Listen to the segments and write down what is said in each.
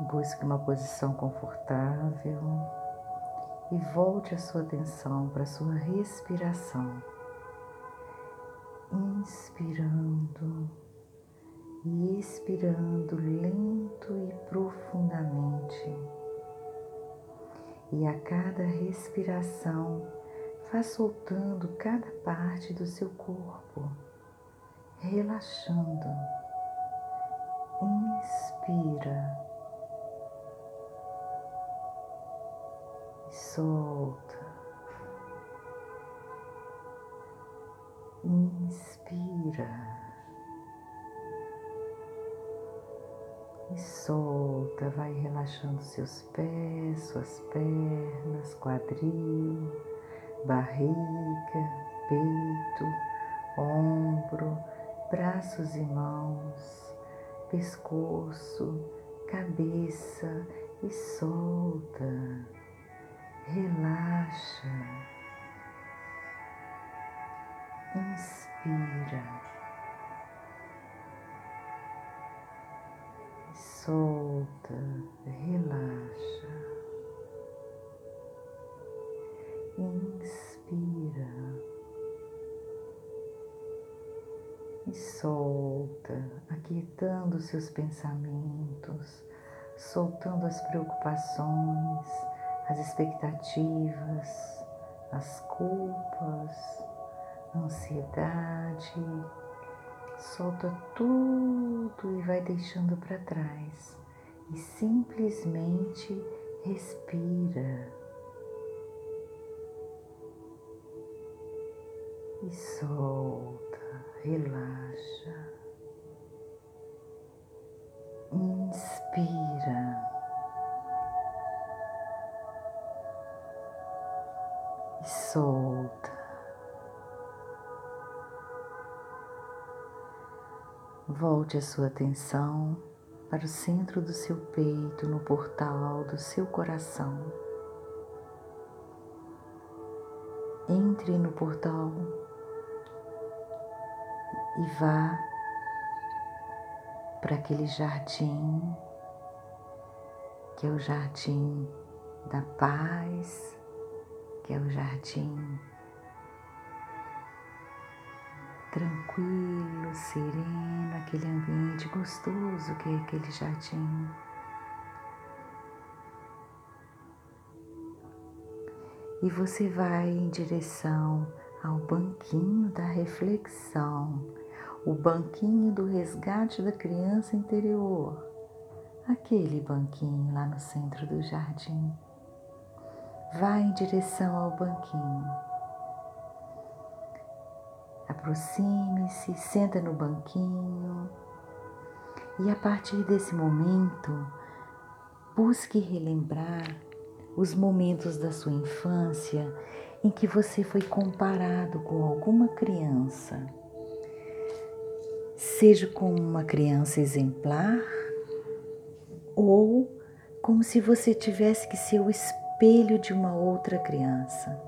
Busque uma posição confortável e volte a sua atenção para a sua respiração. Inspirando e expirando lento e profundamente. E a cada respiração, vá soltando cada parte do seu corpo, relaxando. Inspira solta. Inspira. e solta, vai relaxando seus pés, suas pernas, quadril, barriga, peito, ombro, braços e mãos, pescoço, cabeça e solta, relaxa, inspira. solta, relaxa, inspira. E solta, aquietando seus pensamentos, soltando as preocupações, as expectativas, as culpas, a ansiedade. Solta tudo e vai deixando para trás. E simplesmente respira. E solta, relaxa, inspira Volte a sua atenção para o centro do seu peito, no portal do seu coração. Entre no portal e vá para aquele jardim que é o jardim da paz, que é o jardim tranquilo, sereno, aquele ambiente gostoso que é aquele jardim. E você vai em direção ao banquinho da reflexão, o banquinho do resgate da criança interior, aquele banquinho lá no centro do jardim. Vai em direção ao banquinho Aproxime-se, senta no banquinho e a partir desse momento, busque relembrar os momentos da sua infância em que você foi comparado com alguma criança, seja como uma criança exemplar ou como se você tivesse que ser o espelho de uma outra criança.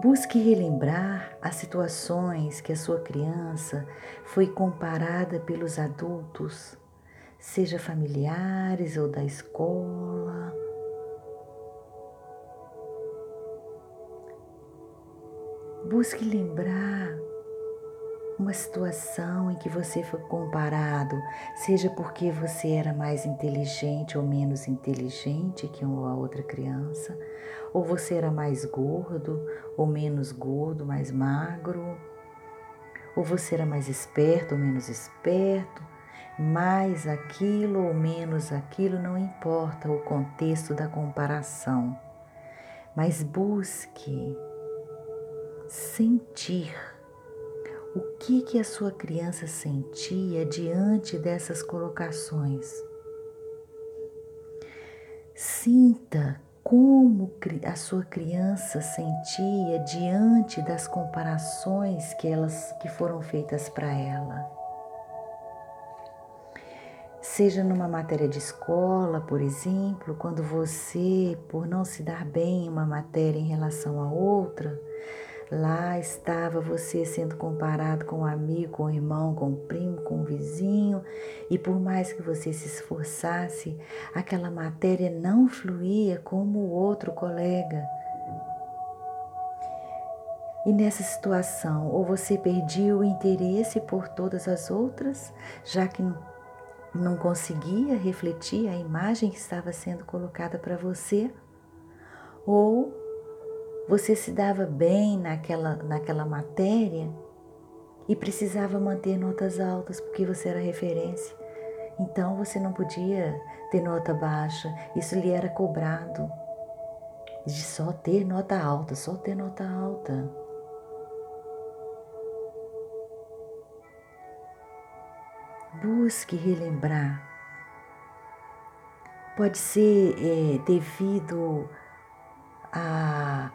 Busque relembrar as situações que a sua criança foi comparada pelos adultos, seja familiares ou da escola. Busque lembrar uma situação em que você foi comparado, seja porque você era mais inteligente ou menos inteligente que uma outra criança, ou você era mais gordo ou menos gordo, mais magro, ou você era mais esperto ou menos esperto, mais aquilo ou menos aquilo, não importa o contexto da comparação, mas busque sentir o que que a sua criança sentia diante dessas colocações. Sinta como a sua criança sentia diante das comparações que elas que foram feitas para ela. Seja numa matéria de escola, por exemplo, quando você, por não se dar bem em uma matéria em relação a outra, Lá estava você sendo comparado com um amigo, com um irmão, com um primo, com um vizinho, e por mais que você se esforçasse, aquela matéria não fluía como o outro colega. E nessa situação, ou você perdia o interesse por todas as outras, já que não conseguia refletir a imagem que estava sendo colocada para você, ou você se dava bem naquela, naquela matéria e precisava manter notas altas porque você era referência. Então você não podia ter nota baixa, isso lhe era cobrado de só ter nota alta, só ter nota alta. Busque relembrar. Pode ser é, devido a,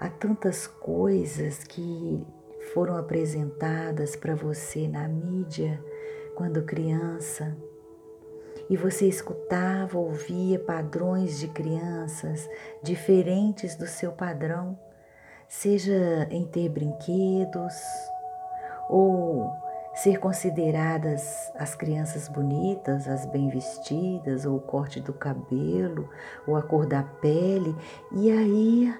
a tantas coisas que foram apresentadas para você na mídia quando criança e você escutava, ouvia padrões de crianças diferentes do seu padrão, seja em ter brinquedos ou ser consideradas as crianças bonitas, as bem vestidas, ou o corte do cabelo, ou a cor da pele, e aí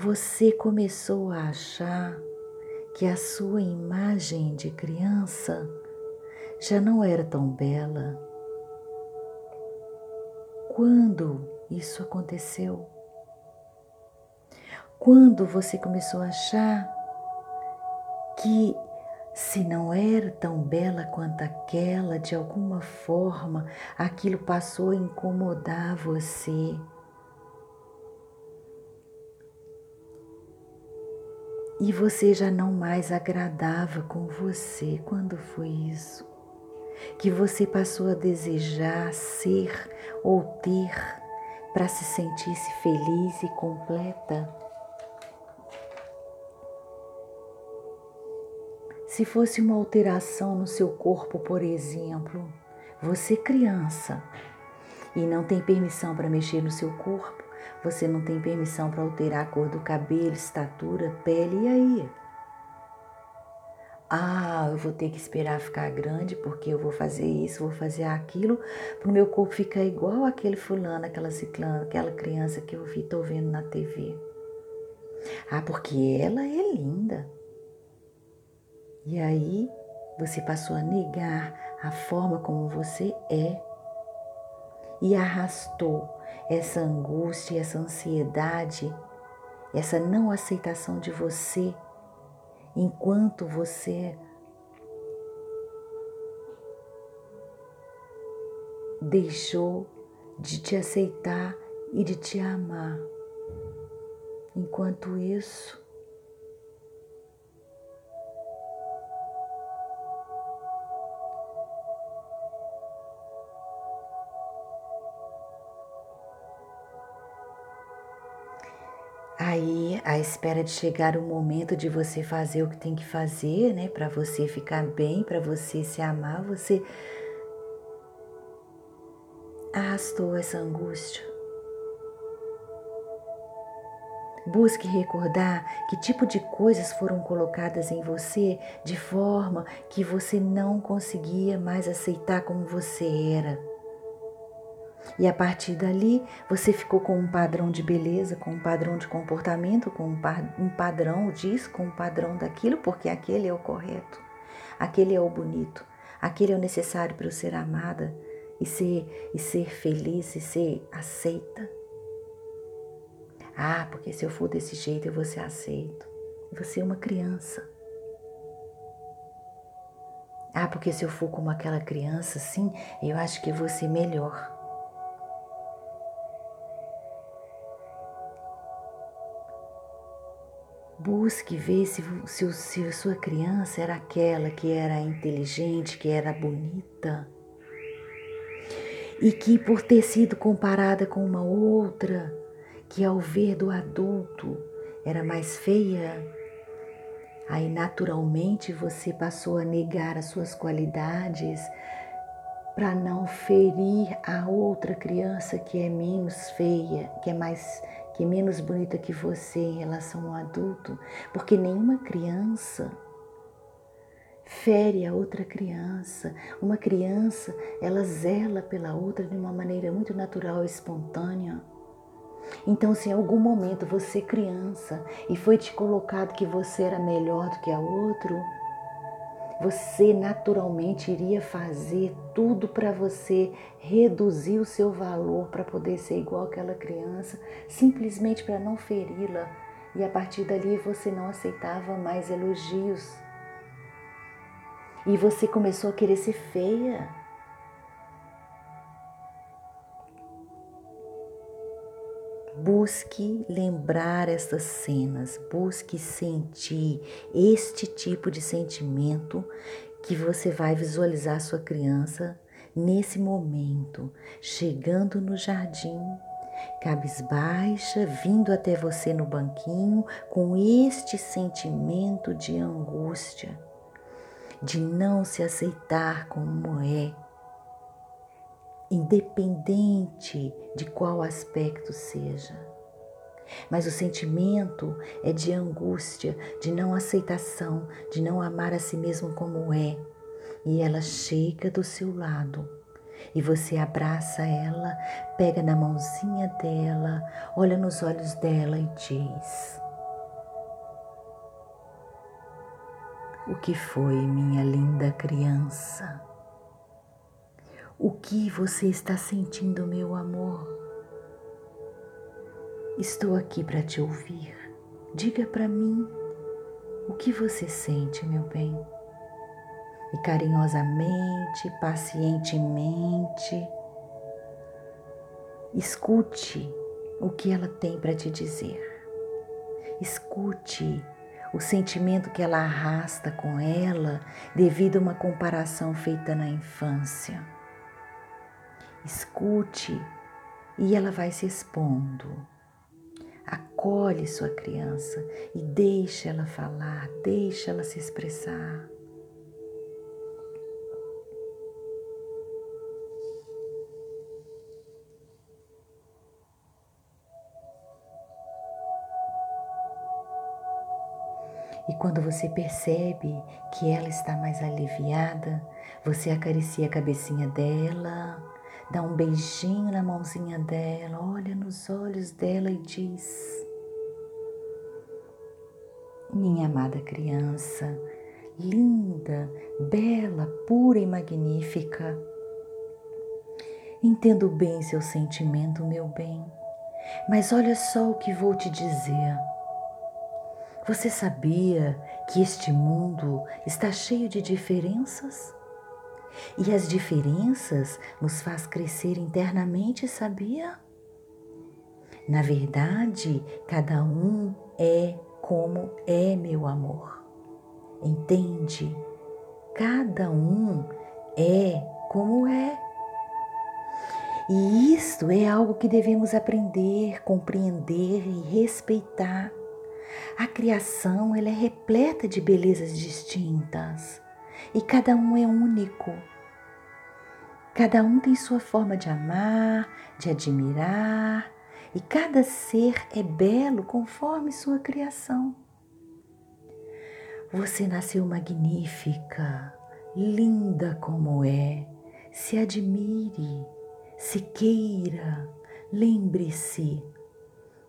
você começou a achar que a sua imagem de criança já não era tão bela. Quando isso aconteceu? Quando você começou a achar que se não era tão bela quanto aquela, de alguma forma aquilo passou a incomodar você. E você já não mais agradava com você. Quando foi isso? Que você passou a desejar ser ou ter para se sentir-se feliz e completa? Se fosse uma alteração no seu corpo, por exemplo, você criança e não tem permissão para mexer no seu corpo, você não tem permissão para alterar a cor do cabelo, estatura, pele, e aí? Ah, eu vou ter que esperar ficar grande porque eu vou fazer isso, vou fazer aquilo, para o meu corpo ficar igual aquele fulano, aquela ciclana, aquela criança que eu vi, tô vendo na TV. Ah, porque ela é linda. E aí você passou a negar a forma como você é e arrastou essa angústia, essa ansiedade, essa não aceitação de você enquanto você deixou de te aceitar e de te amar. Enquanto isso, à espera de chegar o momento de você fazer o que tem que fazer, né, para você ficar bem, para você se amar, você arrastou essa angústia. Busque recordar que tipo de coisas foram colocadas em você de forma que você não conseguia mais aceitar como você era. E a partir dali, você ficou com um padrão de beleza, com um padrão de comportamento, com um padrão disso, com um padrão daquilo, porque aquele é o correto, aquele é o bonito, aquele é o necessário para eu ser amada e ser, e ser feliz e ser aceita. Ah, porque se eu for desse jeito eu vou ser aceito. Você é uma criança. Ah, porque se eu for como aquela criança, sim, eu acho que eu vou melhor. Busque ver se, se, se sua criança era aquela que era inteligente, que era bonita. E que, por ter sido comparada com uma outra, que ao ver do adulto era mais feia, aí naturalmente você passou a negar as suas qualidades para não ferir a outra criança que é menos feia, que é mais que é menos bonita que você em relação ao adulto, porque nenhuma criança fere a outra criança. Uma criança, ela zela pela outra de uma maneira muito natural e espontânea. Então, se em algum momento você criança e foi te colocado que você era melhor do que a outro, você naturalmente iria fazer tudo para você reduzir o seu valor para poder ser igual àquela criança, simplesmente para não feri-la. E a partir dali você não aceitava mais elogios. E você começou a querer ser feia. Busque lembrar essas cenas, busque sentir este tipo de sentimento que você vai visualizar sua criança nesse momento, chegando no jardim, cabisbaixa, vindo até você no banquinho com este sentimento de angústia, de não se aceitar como é independente de qual aspecto seja. Mas o sentimento é de angústia, de não aceitação, de não amar a si mesmo como é. E ela chega do seu lado e você abraça ela, pega na mãozinha dela, olha nos olhos dela e diz: O que foi, minha linda criança? O que você está sentindo, meu amor? Estou aqui para te ouvir. Diga para mim o que você sente, meu bem. E carinhosamente, pacientemente, escute o que ela tem para te dizer. Escute o sentimento que ela arrasta com ela devido a uma comparação feita na infância escute e ela vai se expondo. Acolhe sua criança e deixa ela falar, deixa ela se expressar. E quando você percebe que ela está mais aliviada, você acaricia a cabecinha dela, dá um beijinho na mãozinha dela, olha nos olhos dela e diz: Minha amada criança, linda, bela, pura e magnífica. Entendo bem seu sentimento, meu bem, mas olha só o que vou te dizer. Você sabia que este mundo está cheio de diferenças? E as diferenças nos faz crescer internamente, sabia? Na verdade, cada um é como é, meu amor. Entende? Cada um é como é. E isto é algo que devemos aprender, compreender e respeitar. A criação ela é repleta de belezas distintas e cada um é único. Cada um tem sua forma de amar, de admirar, e cada ser é belo conforme sua criação. Você nasceu magnífica, linda como é. Se admire, se queira, lembre-se: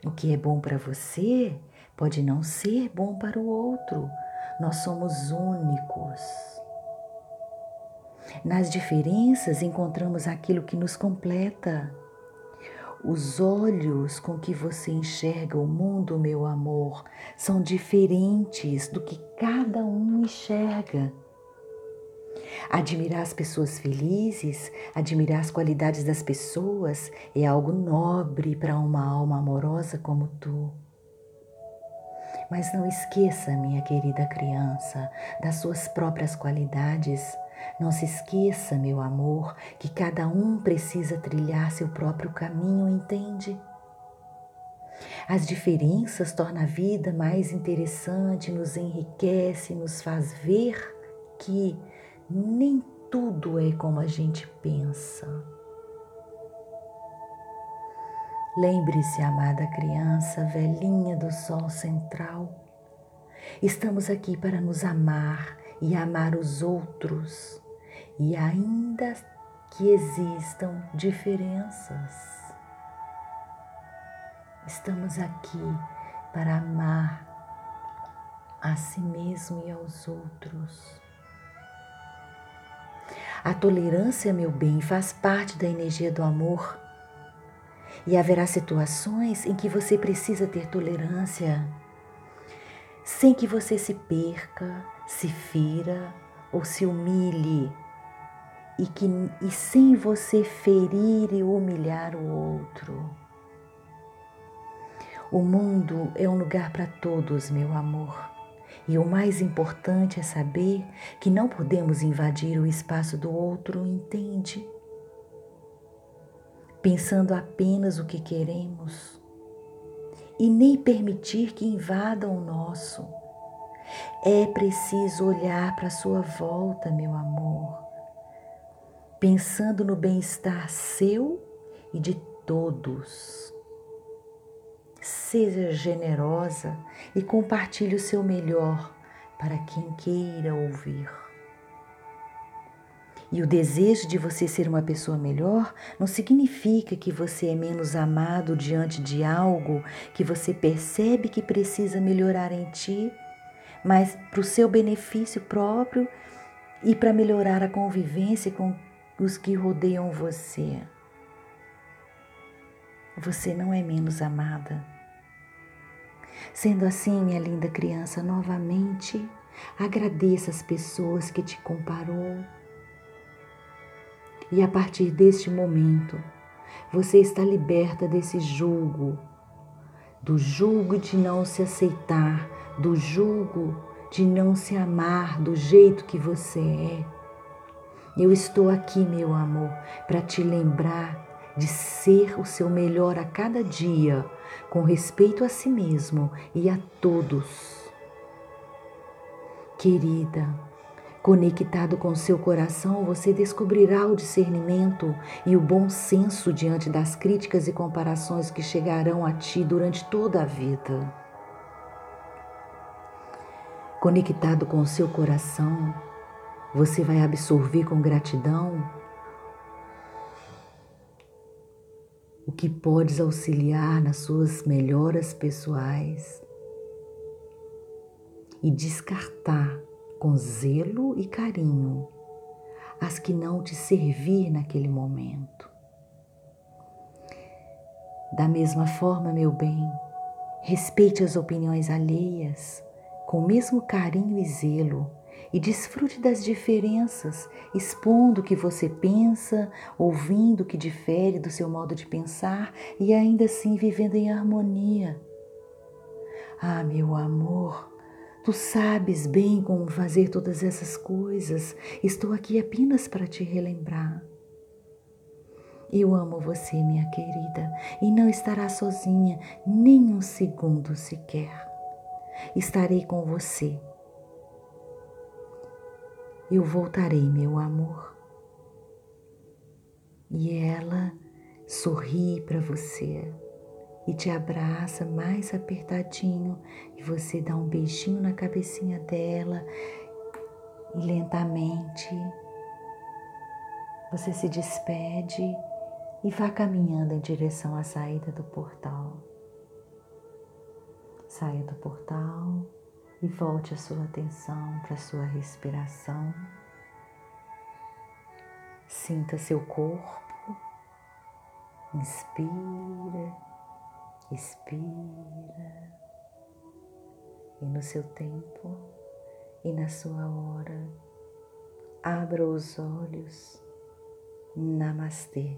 o que é bom para você pode não ser bom para o outro. Nós somos únicos. Nas diferenças encontramos aquilo que nos completa. Os olhos com que você enxerga o mundo, meu amor, são diferentes do que cada um enxerga. Admirar as pessoas felizes, admirar as qualidades das pessoas é algo nobre para uma alma amorosa como tu. Mas não esqueça, minha querida criança, das suas próprias qualidades não se esqueça, meu amor, que cada um precisa trilhar seu próprio caminho, entende? As diferenças tornam a vida mais interessante, nos enriquece, nos faz ver que nem tudo é como a gente pensa. Lembre-se, amada criança, velhinha do sol central, estamos aqui para nos amar e amar os outros, e ainda que existam diferenças, estamos aqui para amar a si mesmo e aos outros. A tolerância, meu bem, faz parte da energia do amor. E haverá situações em que você precisa ter tolerância, sem que você se perca, se fira ou se humilhe, e, que, e sem você ferir e humilhar o outro. O mundo é um lugar para todos, meu amor. E o mais importante é saber que não podemos invadir o espaço do outro, entende? Pensando apenas o que queremos e nem permitir que invadam o nosso. É preciso olhar para a sua volta, meu amor, pensando no bem-estar seu e de todos. Seja generosa e compartilhe o seu melhor para quem queira ouvir. E o desejo de você ser uma pessoa melhor não significa que você é menos amado diante de algo que você percebe que precisa melhorar em ti, mas para o seu benefício próprio e para melhorar a convivência com os que rodeiam você. Você não é menos amada. Sendo assim, minha linda criança, novamente agradeça as pessoas que te comparou. E a partir deste momento, você está liberta desse julgo, do julgo de não se aceitar, do julgo de não se amar do jeito que você é. Eu estou aqui, meu amor, para te lembrar de ser o seu melhor a cada dia, com respeito a si mesmo e a todos. Querida, conectado com seu coração, você descobrirá o discernimento e o bom senso diante das críticas e comparações que chegarão a ti durante toda a vida. Conectado com seu coração, você vai absorver com gratidão o que podes auxiliar nas suas melhoras pessoais e descartar com zelo e carinho as que não te servir naquele momento. Da mesma forma, meu bem, respeite as opiniões alheias com o mesmo carinho e zelo e desfrute das diferenças, expondo o que você pensa, ouvindo o que difere do seu modo de pensar e ainda assim vivendo em harmonia. Ah, meu amor, tu sabes bem como fazer todas essas coisas. Estou aqui apenas para te relembrar. Eu amo você, minha querida, e não estará sozinha nem um segundo sequer. Estarei com você eu voltarei, meu amor. E ela sorri para você e te abraça mais apertadinho e você dá um beijinho na cabecinha dela e lentamente você se despede e vá caminhando em direção à saída do portal. Saia do portal e volte a sua atenção para a sua respiração. Sinta seu corpo, inspira, expira, e no seu tempo e na sua hora, abra os olhos. Namastê.